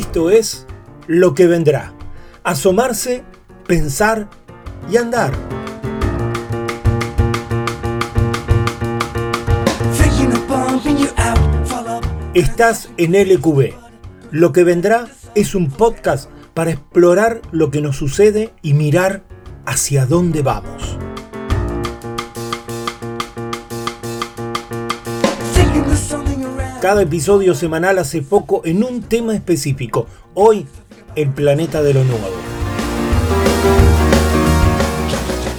Esto es lo que vendrá. Asomarse, pensar y andar. Estás en LQB. Lo que vendrá es un podcast para explorar lo que nos sucede y mirar hacia dónde vamos. Cada episodio semanal hace foco en un tema específico. Hoy, el planeta de lo nuevo.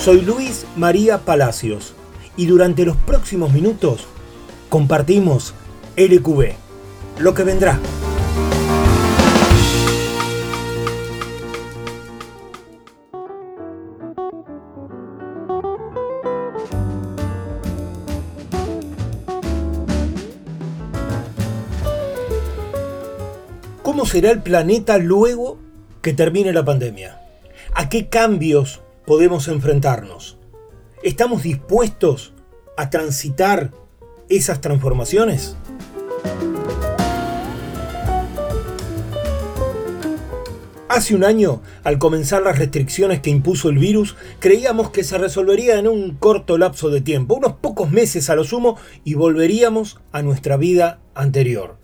Soy Luis María Palacios y durante los próximos minutos compartimos LQB, lo que vendrá. Será el planeta luego que termine la pandemia? ¿A qué cambios podemos enfrentarnos? ¿Estamos dispuestos a transitar esas transformaciones? Hace un año, al comenzar las restricciones que impuso el virus, creíamos que se resolvería en un corto lapso de tiempo, unos pocos meses a lo sumo, y volveríamos a nuestra vida anterior.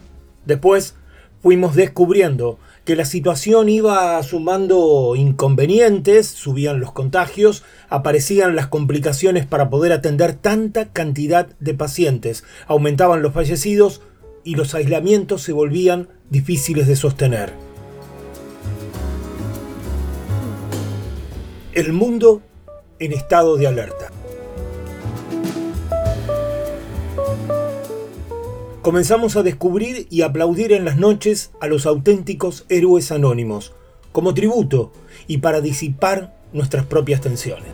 Después, fuimos descubriendo que la situación iba sumando inconvenientes, subían los contagios, aparecían las complicaciones para poder atender tanta cantidad de pacientes, aumentaban los fallecidos y los aislamientos se volvían difíciles de sostener. El mundo en estado de alerta. Comenzamos a descubrir y aplaudir en las noches a los auténticos héroes anónimos, como tributo y para disipar nuestras propias tensiones.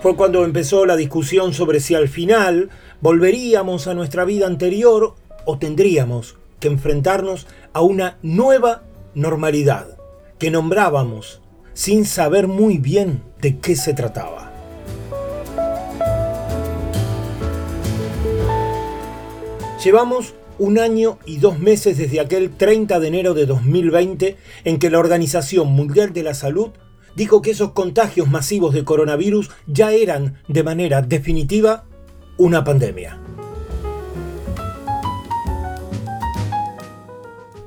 Fue cuando empezó la discusión sobre si al final volveríamos a nuestra vida anterior o tendríamos que enfrentarnos a una nueva normalidad que nombrábamos sin saber muy bien de qué se trataba. Llevamos un año y dos meses desde aquel 30 de enero de 2020 en que la Organización Mundial de la Salud dijo que esos contagios masivos de coronavirus ya eran de manera definitiva una pandemia.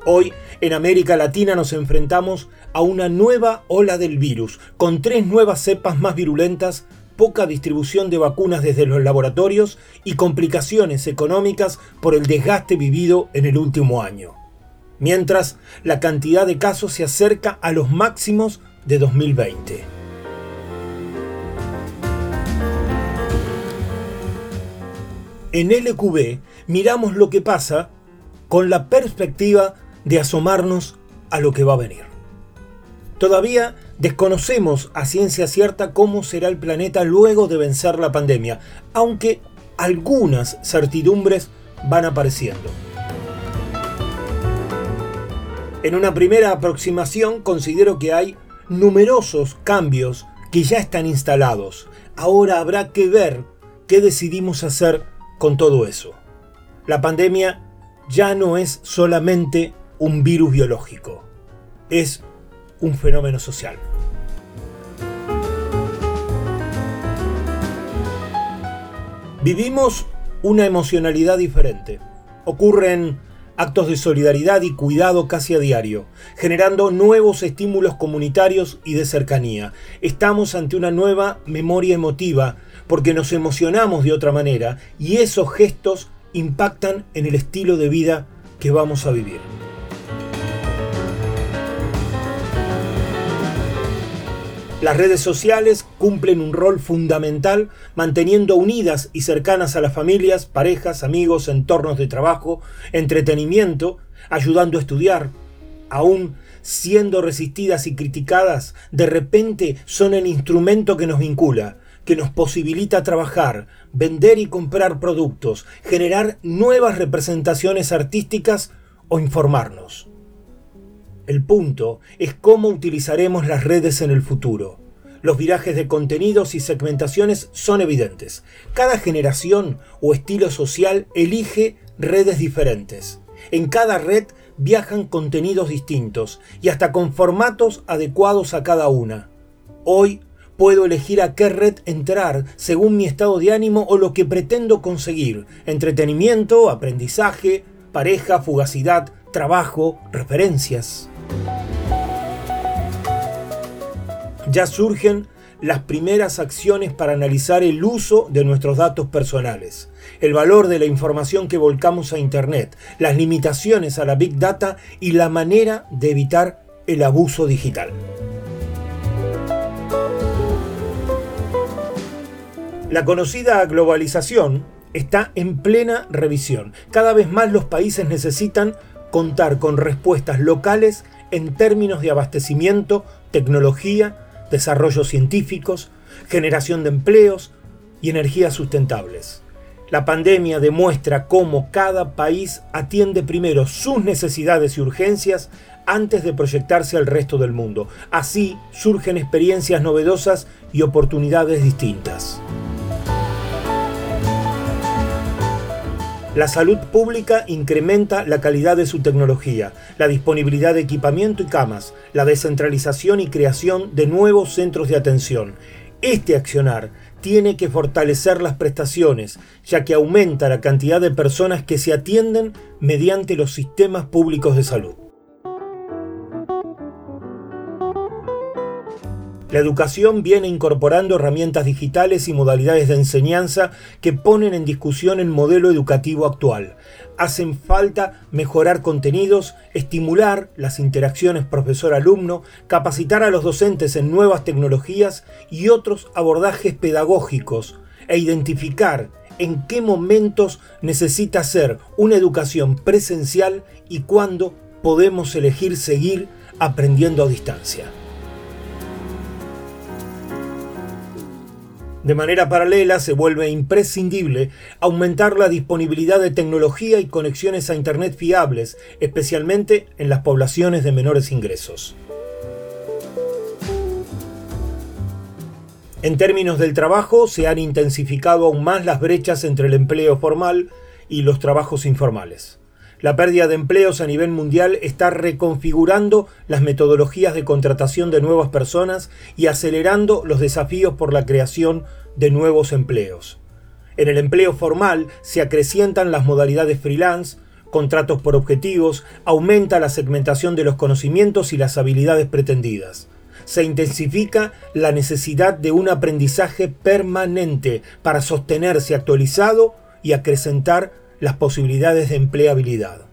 Hoy en América Latina nos enfrentamos a una nueva ola del virus, con tres nuevas cepas más virulentas poca distribución de vacunas desde los laboratorios y complicaciones económicas por el desgaste vivido en el último año. Mientras, la cantidad de casos se acerca a los máximos de 2020. En LQB miramos lo que pasa con la perspectiva de asomarnos a lo que va a venir. Todavía desconocemos a ciencia cierta cómo será el planeta luego de vencer la pandemia, aunque algunas certidumbres van apareciendo. En una primera aproximación considero que hay numerosos cambios que ya están instalados. Ahora habrá que ver qué decidimos hacer con todo eso. La pandemia ya no es solamente un virus biológico, es un fenómeno social. Vivimos una emocionalidad diferente. Ocurren actos de solidaridad y cuidado casi a diario, generando nuevos estímulos comunitarios y de cercanía. Estamos ante una nueva memoria emotiva porque nos emocionamos de otra manera y esos gestos impactan en el estilo de vida que vamos a vivir. Las redes sociales cumplen un rol fundamental manteniendo unidas y cercanas a las familias, parejas, amigos, entornos de trabajo, entretenimiento, ayudando a estudiar. Aún siendo resistidas y criticadas, de repente son el instrumento que nos vincula, que nos posibilita trabajar, vender y comprar productos, generar nuevas representaciones artísticas o informarnos. El punto es cómo utilizaremos las redes en el futuro. Los virajes de contenidos y segmentaciones son evidentes. Cada generación o estilo social elige redes diferentes. En cada red viajan contenidos distintos y hasta con formatos adecuados a cada una. Hoy puedo elegir a qué red entrar según mi estado de ánimo o lo que pretendo conseguir. Entretenimiento, aprendizaje, pareja, fugacidad, trabajo, referencias. Ya surgen las primeras acciones para analizar el uso de nuestros datos personales, el valor de la información que volcamos a Internet, las limitaciones a la Big Data y la manera de evitar el abuso digital. La conocida globalización está en plena revisión. Cada vez más los países necesitan contar con respuestas locales en términos de abastecimiento, tecnología, desarrollos científicos, generación de empleos y energías sustentables. La pandemia demuestra cómo cada país atiende primero sus necesidades y urgencias antes de proyectarse al resto del mundo. Así surgen experiencias novedosas y oportunidades distintas. La salud pública incrementa la calidad de su tecnología, la disponibilidad de equipamiento y camas, la descentralización y creación de nuevos centros de atención. Este accionar tiene que fortalecer las prestaciones, ya que aumenta la cantidad de personas que se atienden mediante los sistemas públicos de salud. La educación viene incorporando herramientas digitales y modalidades de enseñanza que ponen en discusión el modelo educativo actual. Hacen falta mejorar contenidos, estimular las interacciones profesor-alumno, capacitar a los docentes en nuevas tecnologías y otros abordajes pedagógicos e identificar en qué momentos necesita ser una educación presencial y cuándo podemos elegir seguir aprendiendo a distancia. De manera paralela, se vuelve imprescindible aumentar la disponibilidad de tecnología y conexiones a Internet fiables, especialmente en las poblaciones de menores ingresos. En términos del trabajo, se han intensificado aún más las brechas entre el empleo formal y los trabajos informales. La pérdida de empleos a nivel mundial está reconfigurando las metodologías de contratación de nuevas personas y acelerando los desafíos por la creación de nuevos empleos. En el empleo formal se acrecientan las modalidades freelance, contratos por objetivos, aumenta la segmentación de los conocimientos y las habilidades pretendidas. Se intensifica la necesidad de un aprendizaje permanente para sostenerse actualizado y acrecentar las posibilidades de empleabilidad.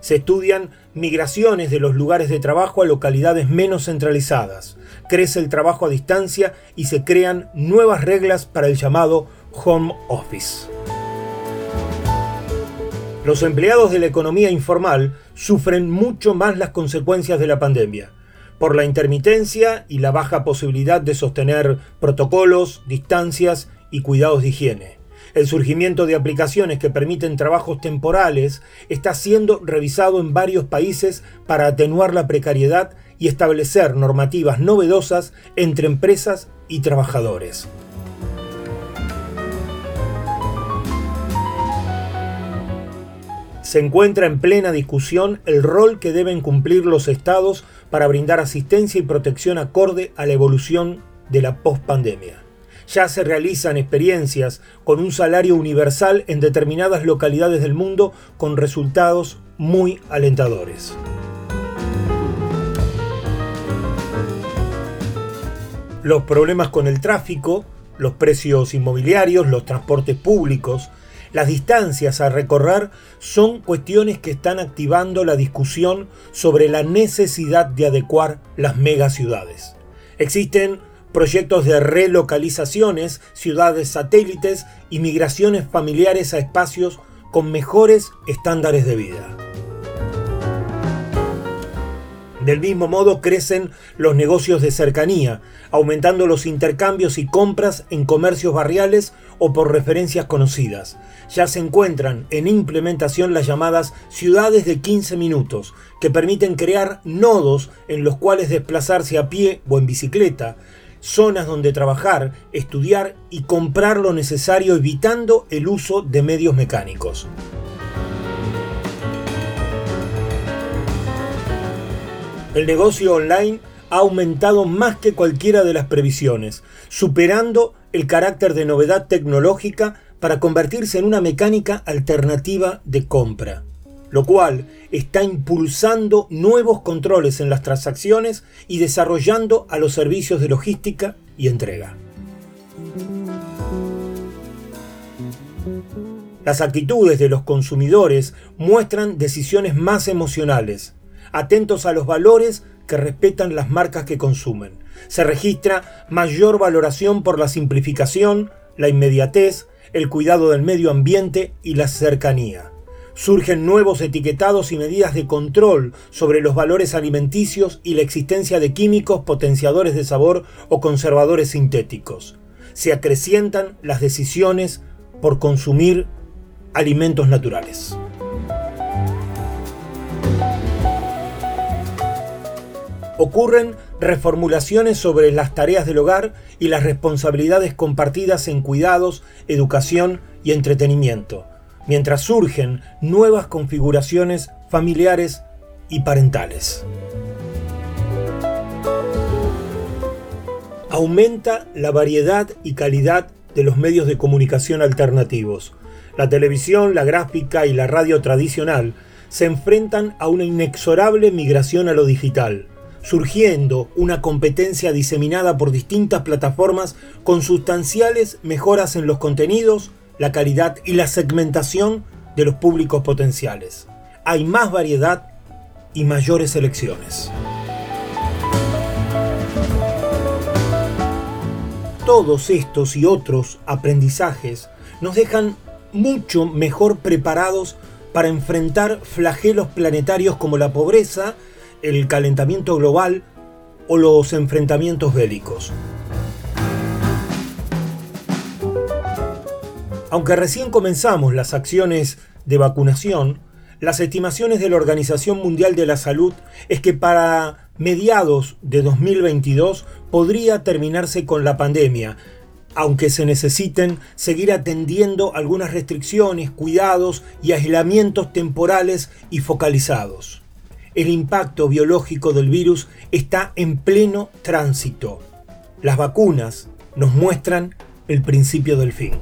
Se estudian migraciones de los lugares de trabajo a localidades menos centralizadas. Crece el trabajo a distancia y se crean nuevas reglas para el llamado home office. Los empleados de la economía informal sufren mucho más las consecuencias de la pandemia, por la intermitencia y la baja posibilidad de sostener protocolos, distancias y cuidados de higiene. El surgimiento de aplicaciones que permiten trabajos temporales está siendo revisado en varios países para atenuar la precariedad y establecer normativas novedosas entre empresas y trabajadores. Se encuentra en plena discusión el rol que deben cumplir los estados para brindar asistencia y protección acorde a la evolución de la pospandemia ya se realizan experiencias con un salario universal en determinadas localidades del mundo con resultados muy alentadores. Los problemas con el tráfico, los precios inmobiliarios, los transportes públicos, las distancias a recorrer son cuestiones que están activando la discusión sobre la necesidad de adecuar las megaciudades. Existen proyectos de relocalizaciones, ciudades satélites y migraciones familiares a espacios con mejores estándares de vida. Del mismo modo crecen los negocios de cercanía, aumentando los intercambios y compras en comercios barriales o por referencias conocidas. Ya se encuentran en implementación las llamadas ciudades de 15 minutos, que permiten crear nodos en los cuales desplazarse a pie o en bicicleta, zonas donde trabajar, estudiar y comprar lo necesario evitando el uso de medios mecánicos. El negocio online ha aumentado más que cualquiera de las previsiones, superando el carácter de novedad tecnológica para convertirse en una mecánica alternativa de compra lo cual está impulsando nuevos controles en las transacciones y desarrollando a los servicios de logística y entrega. Las actitudes de los consumidores muestran decisiones más emocionales, atentos a los valores que respetan las marcas que consumen. Se registra mayor valoración por la simplificación, la inmediatez, el cuidado del medio ambiente y la cercanía. Surgen nuevos etiquetados y medidas de control sobre los valores alimenticios y la existencia de químicos potenciadores de sabor o conservadores sintéticos. Se acrecientan las decisiones por consumir alimentos naturales. Ocurren reformulaciones sobre las tareas del hogar y las responsabilidades compartidas en cuidados, educación y entretenimiento, mientras surgen nuevas configuraciones familiares y parentales. Aumenta la variedad y calidad de los medios de comunicación alternativos. La televisión, la gráfica y la radio tradicional se enfrentan a una inexorable migración a lo digital surgiendo una competencia diseminada por distintas plataformas con sustanciales mejoras en los contenidos, la calidad y la segmentación de los públicos potenciales. Hay más variedad y mayores elecciones. Todos estos y otros aprendizajes nos dejan mucho mejor preparados para enfrentar flagelos planetarios como la pobreza el calentamiento global o los enfrentamientos bélicos. Aunque recién comenzamos las acciones de vacunación, las estimaciones de la Organización Mundial de la Salud es que para mediados de 2022 podría terminarse con la pandemia, aunque se necesiten seguir atendiendo algunas restricciones, cuidados y aislamientos temporales y focalizados el impacto biológico del virus está en pleno tránsito. Las vacunas nos muestran el principio del fin.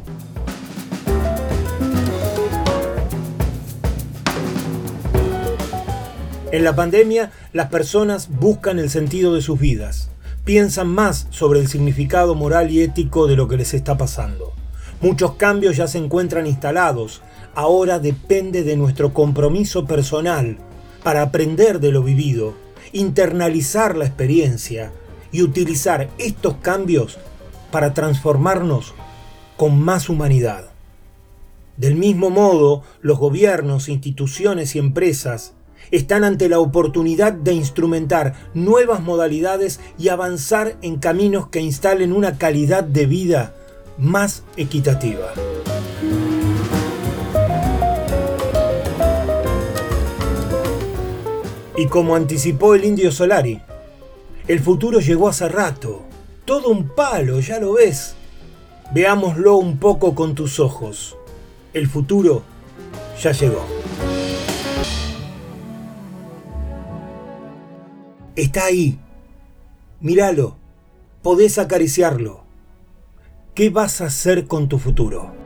En la pandemia, las personas buscan el sentido de sus vidas, piensan más sobre el significado moral y ético de lo que les está pasando. Muchos cambios ya se encuentran instalados, ahora depende de nuestro compromiso personal para aprender de lo vivido, internalizar la experiencia y utilizar estos cambios para transformarnos con más humanidad. Del mismo modo, los gobiernos, instituciones y empresas están ante la oportunidad de instrumentar nuevas modalidades y avanzar en caminos que instalen una calidad de vida más equitativa. Y como anticipó el indio Solari, el futuro llegó hace rato. Todo un palo, ya lo ves. Veámoslo un poco con tus ojos. El futuro ya llegó. Está ahí. Míralo. Podés acariciarlo. ¿Qué vas a hacer con tu futuro?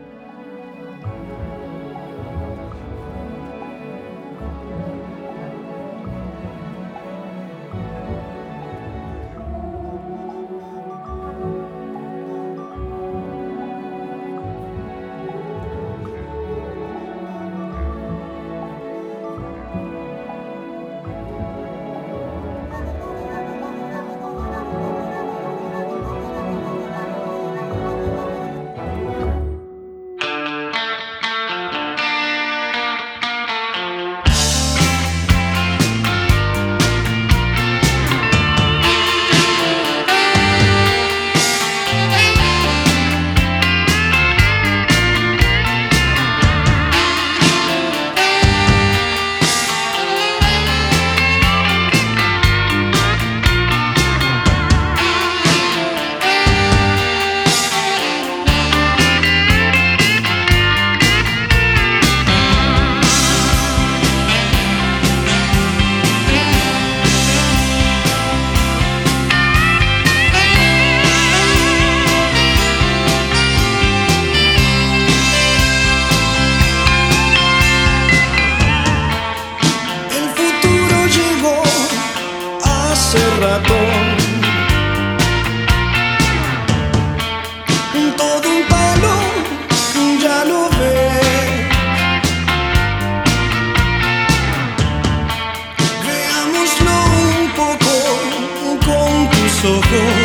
说过。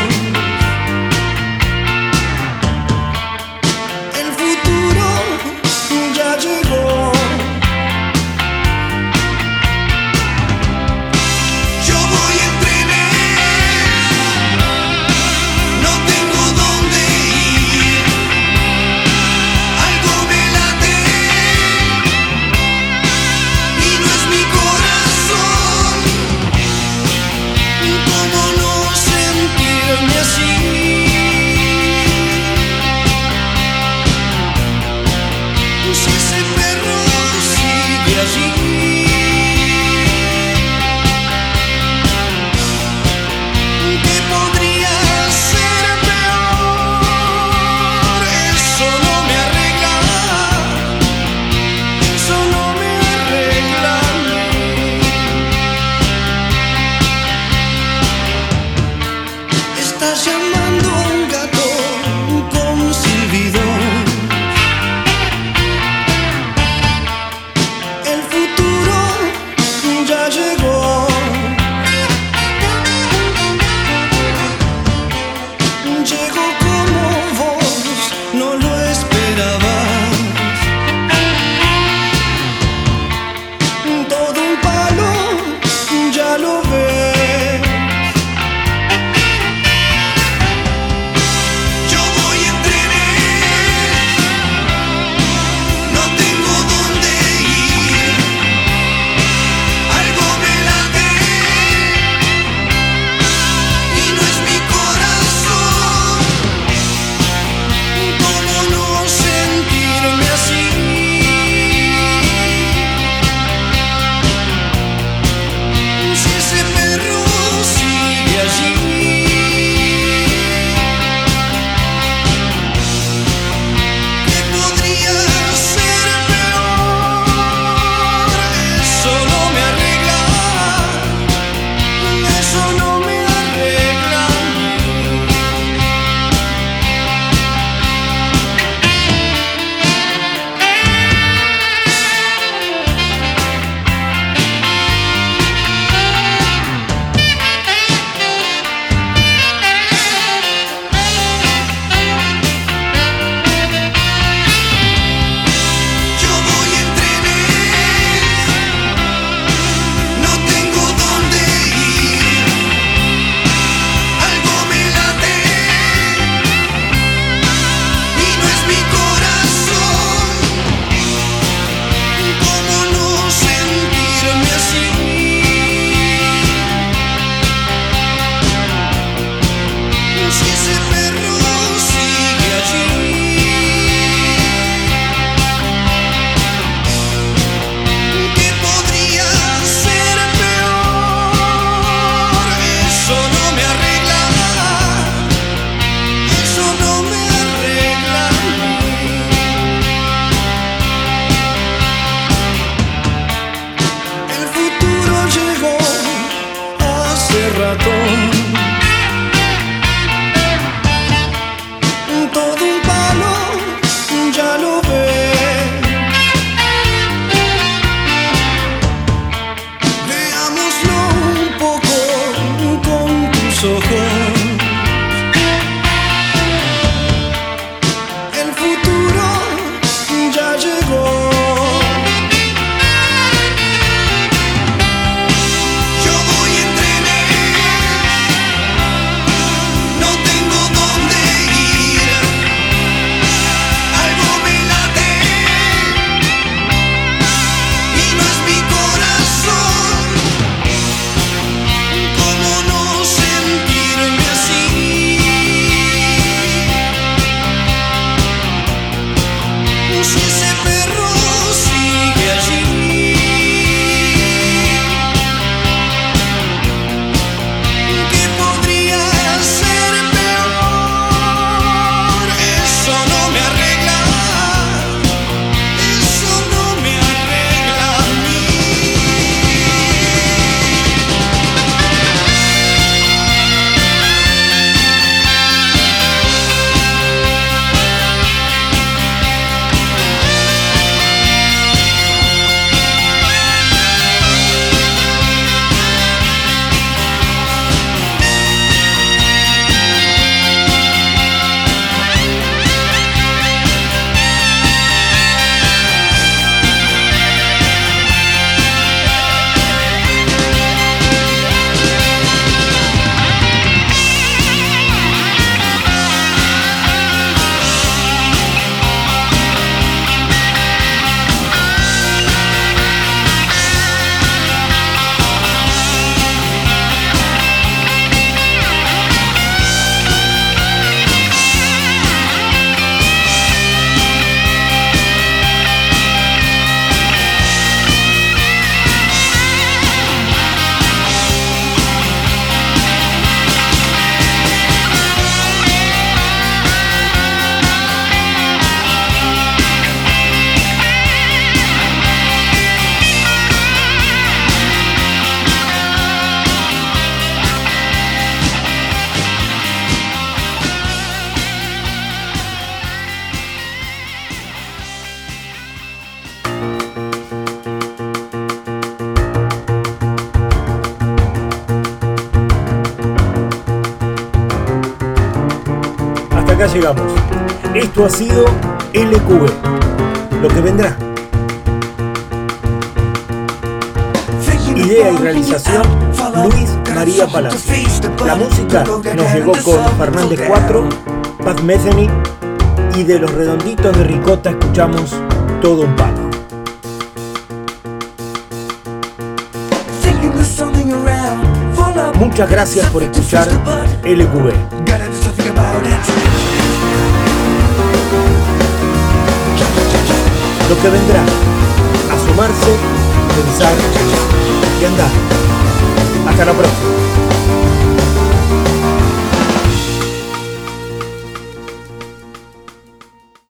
Llegamos. Esto ha sido LQB, lo que vendrá. Idea y realización Luis María Palacio. La música nos llegó con Fernández 4, Pat Metheny y de los redonditos de Ricota escuchamos todo un palo. Muchas gracias por escuchar LQB. Lo que vendrá, asomarse, pensar y andar. Hasta la próxima.